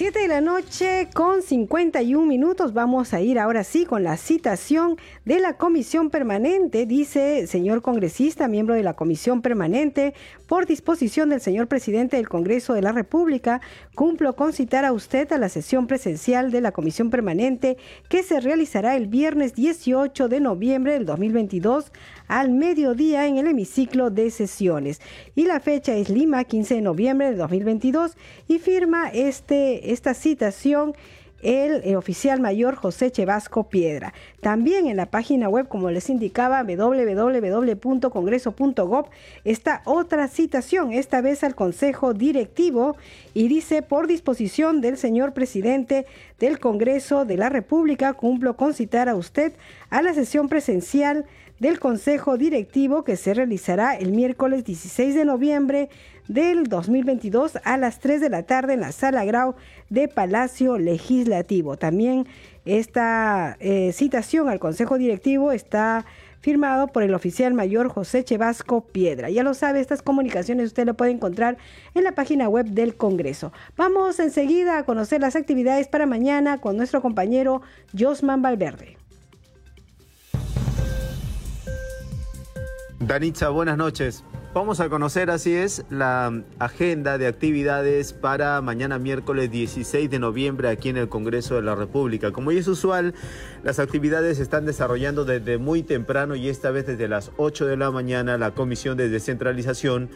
7 de la noche con 51 minutos. Vamos a ir ahora sí con la citación de la comisión permanente, dice señor congresista, miembro de la comisión permanente, por disposición del señor presidente del Congreso de la República, cumplo con citar a usted a la sesión presencial de la comisión permanente que se realizará el viernes 18 de noviembre del 2022 al mediodía en el hemiciclo de sesiones. Y la fecha es Lima, 15 de noviembre de 2022 y firma este, esta citación el, eh, oficial mayor José Chevasco Piedra. También en la página web, como les indicaba, www.congreso.gov, está otra citación, esta vez al Consejo Directivo, y dice, por disposición del señor presidente del Congreso de la República, cumplo con citar a usted a la sesión presencial del Consejo Directivo que se realizará el miércoles 16 de noviembre del 2022 a las 3 de la tarde en la Sala Grau de Palacio Legislativo. También esta eh, citación al Consejo Directivo está firmado por el oficial mayor José Chevasco Piedra. Ya lo sabe, estas comunicaciones usted lo puede encontrar en la página web del Congreso. Vamos enseguida a conocer las actividades para mañana con nuestro compañero Josman Valverde. Danitza, buenas noches. Vamos a conocer, así es, la agenda de actividades para mañana miércoles 16 de noviembre aquí en el Congreso de la República. Como ya es usual, las actividades se están desarrollando desde muy temprano y esta vez desde las 8 de la mañana la Comisión de Descentralización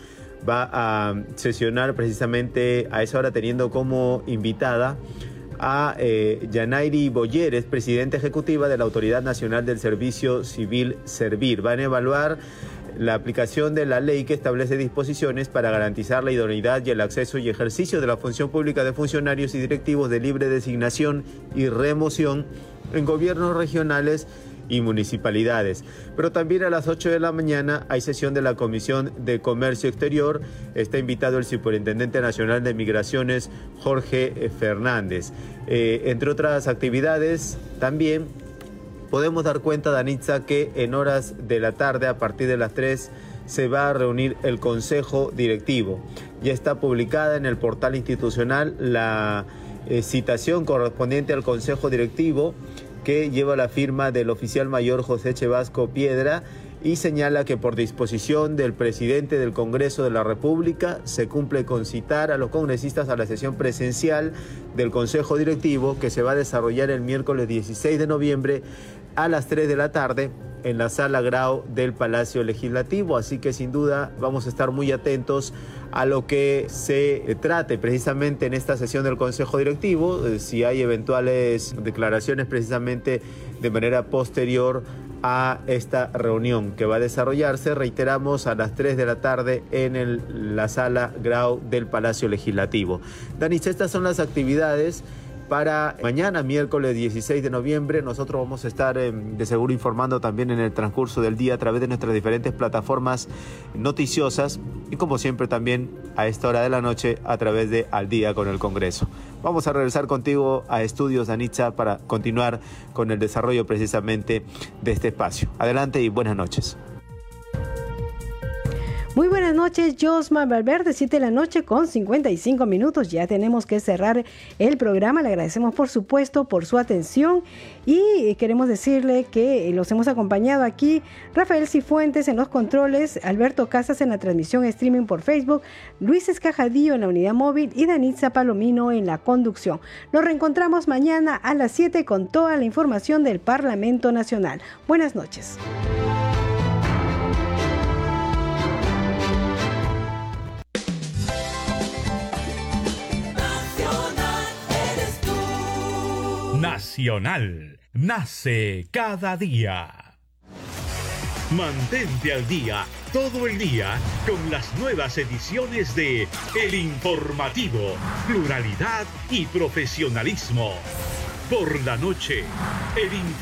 va a sesionar precisamente a esa hora teniendo como invitada a eh, Yanairi Boyeres, presidenta ejecutiva de la Autoridad Nacional del Servicio Civil Servir. Van a evaluar la aplicación de la ley que establece disposiciones para garantizar la idoneidad y el acceso y ejercicio de la función pública de funcionarios y directivos de libre designación y remoción en gobiernos regionales y municipalidades. Pero también a las 8 de la mañana hay sesión de la Comisión de Comercio Exterior. Está invitado el Superintendente Nacional de Migraciones, Jorge Fernández. Eh, entre otras actividades, también podemos dar cuenta, Danitza, que en horas de la tarde, a partir de las 3, se va a reunir el Consejo Directivo. Ya está publicada en el portal institucional la eh, citación correspondiente al Consejo Directivo que lleva la firma del oficial mayor José Chevasco Piedra y señala que por disposición del presidente del Congreso de la República se cumple con citar a los congresistas a la sesión presencial del Consejo Directivo que se va a desarrollar el miércoles 16 de noviembre a las 3 de la tarde en la sala Grau del Palacio Legislativo, así que sin duda vamos a estar muy atentos a lo que se trate precisamente en esta sesión del Consejo Directivo, eh, si hay eventuales declaraciones precisamente de manera posterior a esta reunión que va a desarrollarse, reiteramos, a las 3 de la tarde en la sala Grau del Palacio Legislativo. Danis, estas son las actividades para mañana, miércoles 16 de noviembre. Nosotros vamos a estar eh, de seguro informando también en el transcurso del día a través de nuestras diferentes plataformas noticiosas y como siempre también a esta hora de la noche a través de Al día con el Congreso. Vamos a regresar contigo a Estudios Anitza para continuar con el desarrollo precisamente de este espacio. Adelante y buenas noches. Muy buenas noches, Josma Valverde, 7 de la noche con 55 minutos. Ya tenemos que cerrar el programa. Le agradecemos, por supuesto, por su atención y queremos decirle que los hemos acompañado aquí Rafael Cifuentes en los controles, Alberto Casas en la transmisión streaming por Facebook, Luis Escajadillo en la unidad móvil y Danitza Palomino en la conducción. Nos reencontramos mañana a las 7 con toda la información del Parlamento Nacional. Buenas noches. Nacional nace cada día. Mantente al día todo el día con las nuevas ediciones de El Informativo, Pluralidad y Profesionalismo. Por la noche, El Informativo